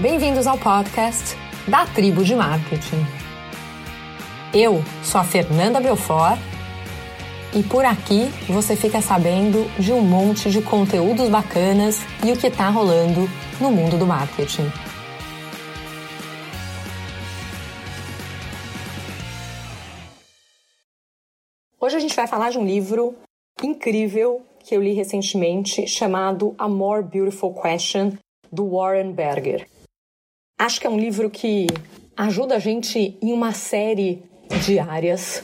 Bem-vindos ao podcast da Tribo de Marketing. Eu sou a Fernanda Belfort e por aqui você fica sabendo de um monte de conteúdos bacanas e o que está rolando no mundo do marketing. Hoje a gente vai falar de um livro incrível que eu li recentemente chamado A More Beautiful Question do Warren Berger. Acho que é um livro que ajuda a gente em uma série de áreas.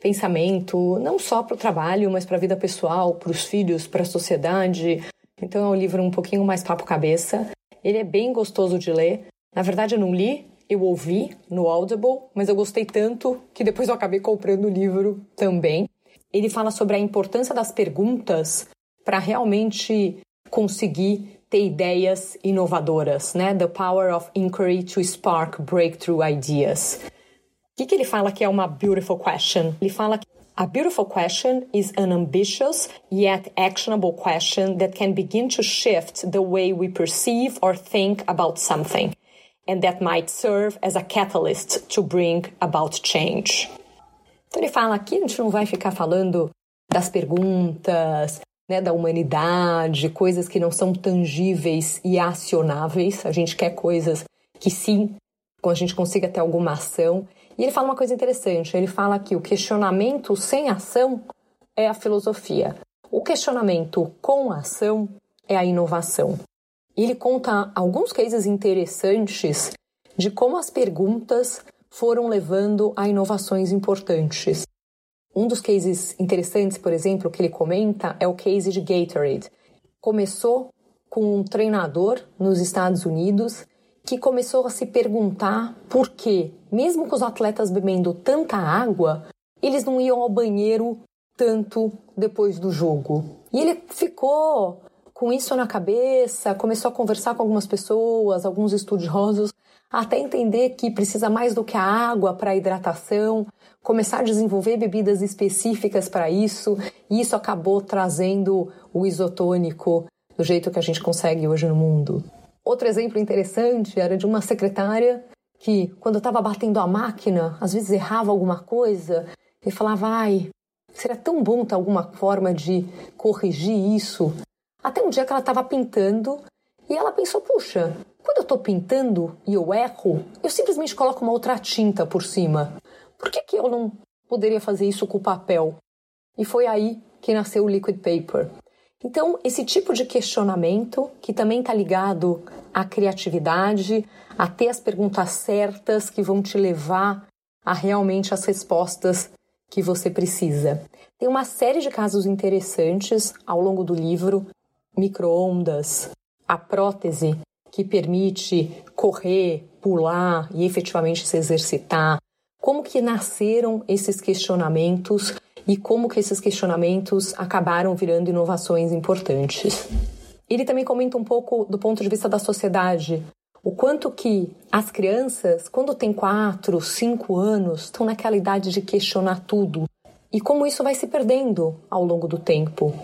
Pensamento, não só para o trabalho, mas para a vida pessoal, para os filhos, para a sociedade. Então é um livro um pouquinho mais papo-cabeça. Ele é bem gostoso de ler. Na verdade, eu não li, eu ouvi no Audible, mas eu gostei tanto que depois eu acabei comprando o livro também. Ele fala sobre a importância das perguntas para realmente conseguir ter ideias inovadoras, né? The power of inquiry to spark breakthrough ideas. O que, que ele fala que é uma beautiful question? Ele fala que a beautiful question is an ambitious yet actionable question that can begin to shift the way we perceive or think about something, and that might serve as a catalyst to bring about change. Então ele fala aqui, a gente não vai ficar falando das perguntas, né, da humanidade, coisas que não são tangíveis e acionáveis. A gente quer coisas que sim, a gente consiga ter alguma ação. E ele fala uma coisa interessante. Ele fala que o questionamento sem ação é a filosofia. O questionamento com ação é a inovação. Ele conta alguns cases interessantes de como as perguntas foram levando a inovações importantes. Um dos cases interessantes, por exemplo, que ele comenta é o case de Gatorade. Começou com um treinador nos Estados Unidos que começou a se perguntar por que, mesmo com os atletas bebendo tanta água, eles não iam ao banheiro tanto depois do jogo. E ele ficou com isso na cabeça, começou a conversar com algumas pessoas, alguns estudiosos, até entender que precisa mais do que a água para hidratação, começar a desenvolver bebidas específicas para isso, e isso acabou trazendo o isotônico do jeito que a gente consegue hoje no mundo. Outro exemplo interessante era de uma secretária que, quando estava batendo a máquina, às vezes errava alguma coisa e falava: ai, seria tão bom ter alguma forma de corrigir isso. Até um dia que ela estava pintando e ela pensou: puxa, quando eu estou pintando e eu erro, eu simplesmente coloco uma outra tinta por cima. Por que, que eu não poderia fazer isso com o papel? E foi aí que nasceu o liquid paper. Então, esse tipo de questionamento, que também está ligado à criatividade, a ter as perguntas certas que vão te levar a realmente as respostas que você precisa. Tem uma série de casos interessantes ao longo do livro: microondas, a prótese que permite correr, pular e efetivamente se exercitar? Como que nasceram esses questionamentos e como que esses questionamentos acabaram virando inovações importantes? Ele também comenta um pouco do ponto de vista da sociedade, o quanto que as crianças, quando têm 4, 5 anos, estão naquela idade de questionar tudo e como isso vai se perdendo ao longo do tempo.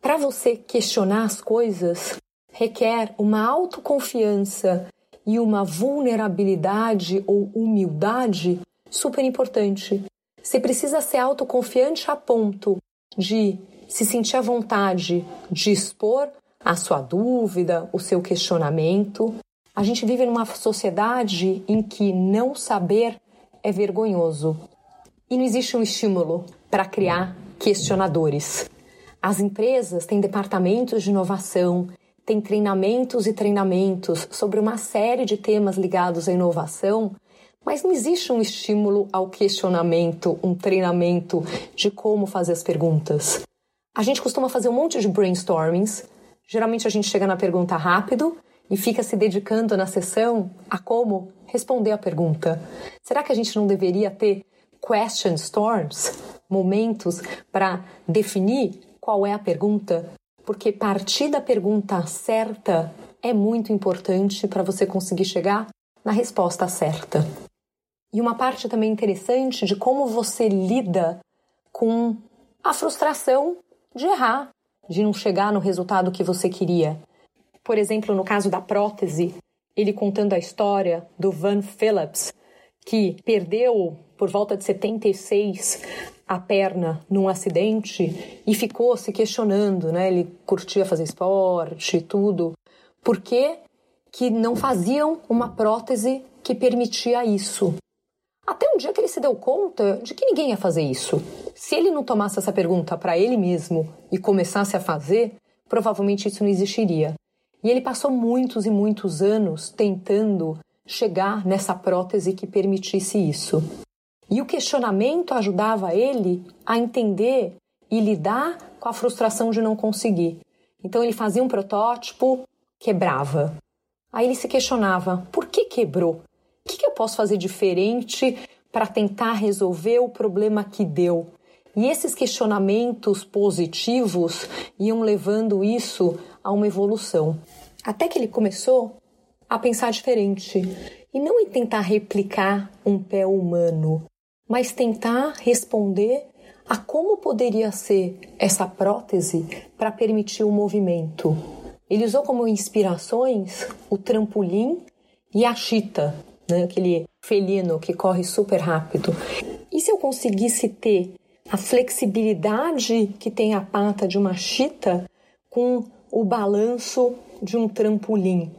Para você questionar as coisas, requer uma autoconfiança e uma vulnerabilidade ou humildade super importante. Você precisa ser autoconfiante a ponto de se sentir à vontade de expor a sua dúvida, o seu questionamento. A gente vive numa sociedade em que não saber é vergonhoso e não existe um estímulo para criar questionadores. As empresas têm departamentos de inovação, tem treinamentos e treinamentos sobre uma série de temas ligados à inovação, mas não existe um estímulo ao questionamento, um treinamento de como fazer as perguntas. A gente costuma fazer um monte de brainstormings. Geralmente a gente chega na pergunta rápido e fica se dedicando na sessão a como responder a pergunta. Será que a gente não deveria ter question storms, momentos para definir qual é a pergunta, porque partir da pergunta certa é muito importante para você conseguir chegar na resposta certa. E uma parte também interessante de como você lida com a frustração de errar, de não chegar no resultado que você queria. Por exemplo, no caso da prótese, ele contando a história do Van Phillips, que perdeu por volta de 76 a perna num acidente e ficou se questionando, né? Ele curtia fazer esporte e tudo. Por que, que não faziam uma prótese que permitia isso? Até um dia que ele se deu conta de que ninguém ia fazer isso. Se ele não tomasse essa pergunta para ele mesmo e começasse a fazer, provavelmente isso não existiria. E ele passou muitos e muitos anos tentando chegar nessa prótese que permitisse isso. E o questionamento ajudava ele a entender e lidar com a frustração de não conseguir. Então ele fazia um protótipo, quebrava. Aí ele se questionava: por que quebrou? O que, eu posso fazer diferente para tentar resolver o problema que deu? E esses questionamentos positivos iam levando isso a uma evolução. Até que ele começou a pensar diferente e não em tentar replicar um pé humano, mas tentar responder a como poderia ser essa prótese para permitir o movimento. Ele usou como inspirações o trampolim e a chita, né? aquele felino que corre super rápido. E se eu conseguisse ter a flexibilidade que tem a pata de uma chita com o balanço de um trampolim?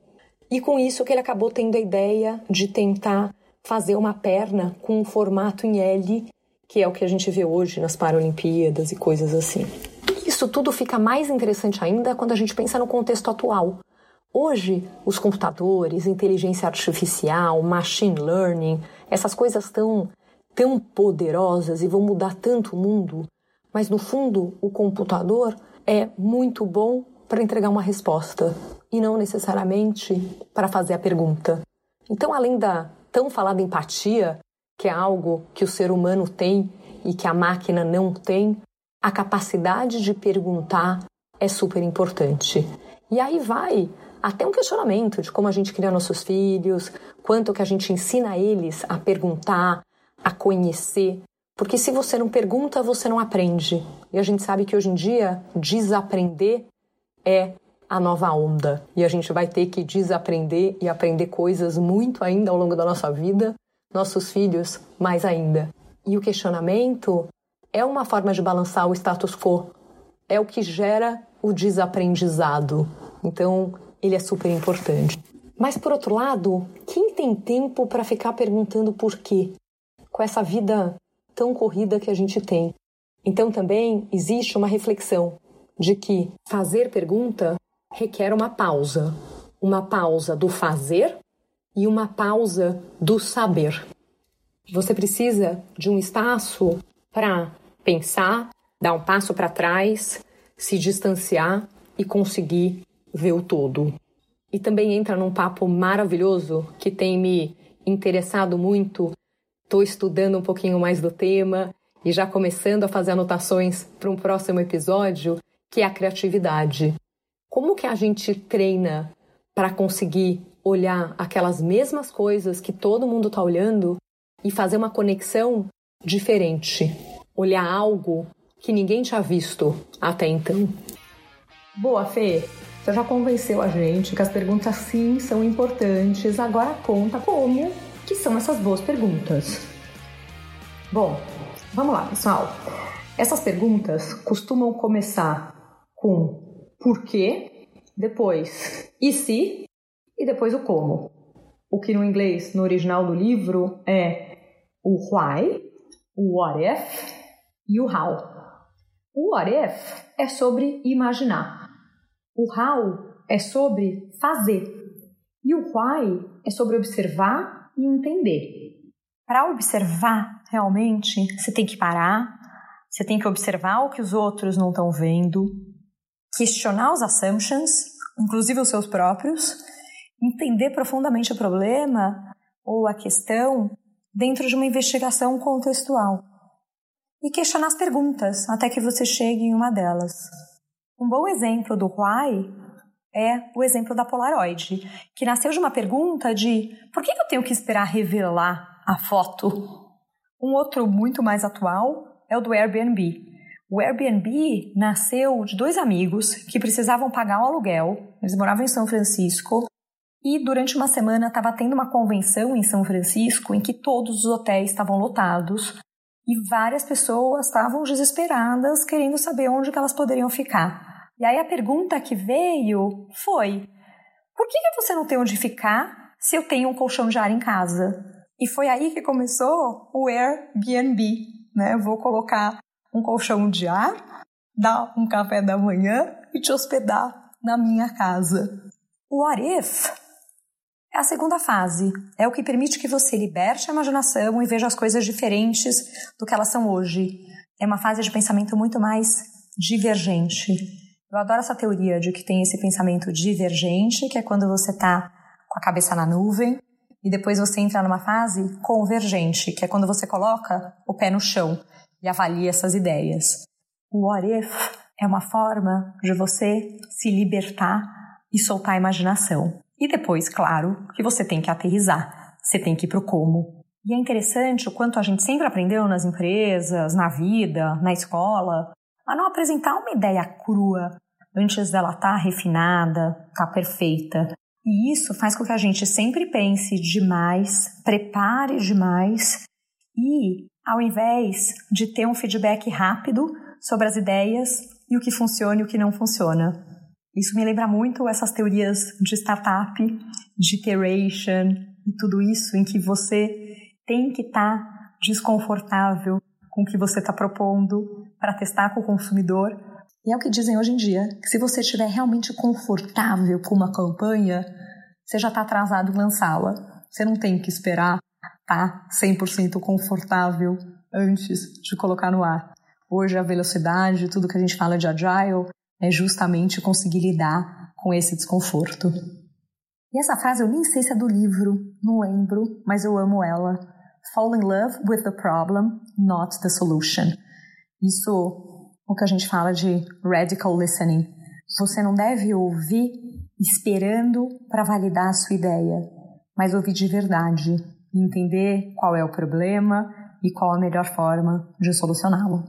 E com isso que ele acabou tendo a ideia de tentar fazer uma perna com um formato em L, que é o que a gente vê hoje nas Paralimpíadas e coisas assim. Isso tudo fica mais interessante ainda quando a gente pensa no contexto atual. Hoje, os computadores, inteligência artificial, machine learning, essas coisas tão, tão poderosas e vão mudar tanto o mundo, mas no fundo, o computador é muito bom para entregar uma resposta e não necessariamente para fazer a pergunta. Então, além da tão falada empatia, que é algo que o ser humano tem e que a máquina não tem, a capacidade de perguntar é super importante. E aí vai até um questionamento de como a gente cria nossos filhos, quanto que a gente ensina eles a perguntar, a conhecer. Porque se você não pergunta, você não aprende. E a gente sabe que hoje em dia desaprender é a nova onda. E a gente vai ter que desaprender e aprender coisas muito ainda ao longo da nossa vida, nossos filhos mais ainda. E o questionamento é uma forma de balançar o status quo, é o que gera o desaprendizado. Então, ele é super importante. Mas por outro lado, quem tem tempo para ficar perguntando por quê? Com essa vida tão corrida que a gente tem. Então também existe uma reflexão de que fazer pergunta requer uma pausa, uma pausa do fazer e uma pausa do saber. Você precisa de um espaço para pensar, dar um passo para trás, se distanciar e conseguir ver o todo. E também entra num papo maravilhoso que tem me interessado muito. Estou estudando um pouquinho mais do tema e já começando a fazer anotações para um próximo episódio, que é a criatividade. Como que a gente treina para conseguir olhar aquelas mesmas coisas que todo mundo está olhando e fazer uma conexão diferente? Olhar algo que ninguém tinha visto até então. Boa, Fê! Você já convenceu a gente que as perguntas sim são importantes, agora conta como que são essas boas perguntas. Bom, vamos lá, pessoal. Essas perguntas costumam começar com por quê, depois e se e depois o como. O que no inglês, no original do livro, é o why, o what if e o how. O what if é sobre imaginar. O how é sobre fazer e o why é sobre observar e entender. Para observar realmente, você tem que parar, você tem que observar o que os outros não estão vendo, questionar os assumptions, inclusive os seus próprios, entender profundamente o problema ou a questão dentro de uma investigação contextual e questionar as perguntas até que você chegue em uma delas. Um bom exemplo do why é o exemplo da Polaroid, que nasceu de uma pergunta de por que eu tenho que esperar revelar a foto? Um outro muito mais atual é o do Airbnb. O Airbnb nasceu de dois amigos que precisavam pagar um aluguel, eles moravam em São Francisco, E durante uma semana estava tendo uma convenção em São Francisco em que todos os hotéis estavam lotados e várias pessoas estavam desesperadas querendo saber onde que elas poderiam ficar. E aí a pergunta que veio foi: por que, que você não tem onde ficar se eu tenho um colchão de ar em casa? E foi aí que começou o Airbnb. Né? Eu vou colocar um colchão de ar, dar um café da manhã e te hospedar na minha casa. O What If é a segunda fase. É o que permite que você liberte a imaginação e veja as coisas diferentes do que elas são hoje. É uma fase de pensamento muito mais divergente. Eu adoro essa teoria de que tem esse pensamento divergente, que é quando você está com a cabeça na nuvem, e depois você entra numa fase convergente, que é quando você coloca o pé no chão e avalia essas ideias. O what if é uma forma de você se libertar e soltar a imaginação. E depois, claro, que você tem que aterrizar, você tem que ir para o como. E é interessante o quanto a gente sempre aprendeu nas empresas, na vida, na escola, a não apresentar uma ideia crua antes dela estar tá refinada, estar tá perfeita. E isso faz com que a gente sempre pense demais, prepare demais e, ao invés de ter um feedback rápido sobre as ideias e o que funciona e o que não funciona. Isso me lembra muito essas teorias de startup, de iteration e tudo isso em que você tem que estar tá desconfortável com o que você está propondo para testar com o consumidor. E é o que dizem hoje em dia, que se você estiver realmente confortável com uma campanha, você já está atrasado em lançá-la. Você não tem que esperar tá 100% confortável antes de colocar no ar. Hoje a velocidade, tudo que a gente fala de agile, é justamente conseguir lidar com esse desconforto. E essa frase eu nem sei se é do livro, não lembro, mas eu amo ela. Fall in love with the problem, not the solution. Isso o que a gente fala de radical listening. Você não deve ouvir esperando para validar a sua ideia, mas ouvir de verdade, entender qual é o problema e qual a melhor forma de solucioná-lo.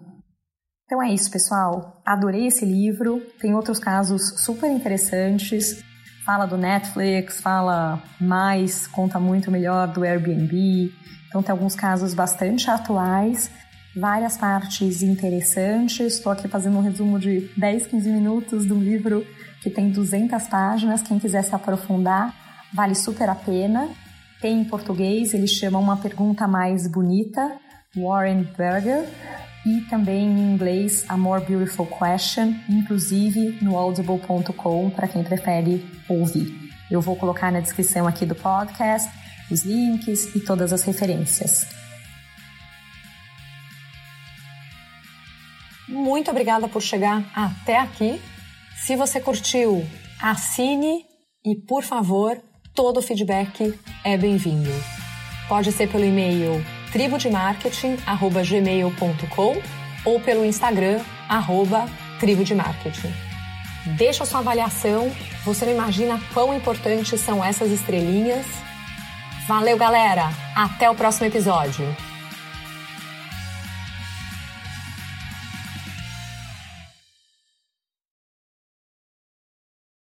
Então é isso, pessoal. Adorei esse livro. Tem outros casos super interessantes. Fala do Netflix, fala mais, conta muito melhor do Airbnb. Então tem alguns casos bastante atuais, várias partes interessantes. Estou aqui fazendo um resumo de 10, 15 minutos de um livro que tem 200 páginas. Quem quiser se aprofundar, vale super a pena. Tem em português, eles chamam Uma Pergunta Mais Bonita, Warren Berger e também em inglês A More Beautiful Question, inclusive no audible.com para quem prefere ouvir. Eu vou colocar na descrição aqui do podcast os links e todas as referências. Muito obrigada por chegar até aqui. Se você curtiu, assine e, por favor, todo feedback é bem-vindo. Pode ser pelo e-mail tribudemarketing@gmail.com ou pelo Instagram arroba tribudemarketing. Deixa sua avaliação, você não imagina quão importantes são essas estrelinhas. Valeu, galera! Até o próximo episódio!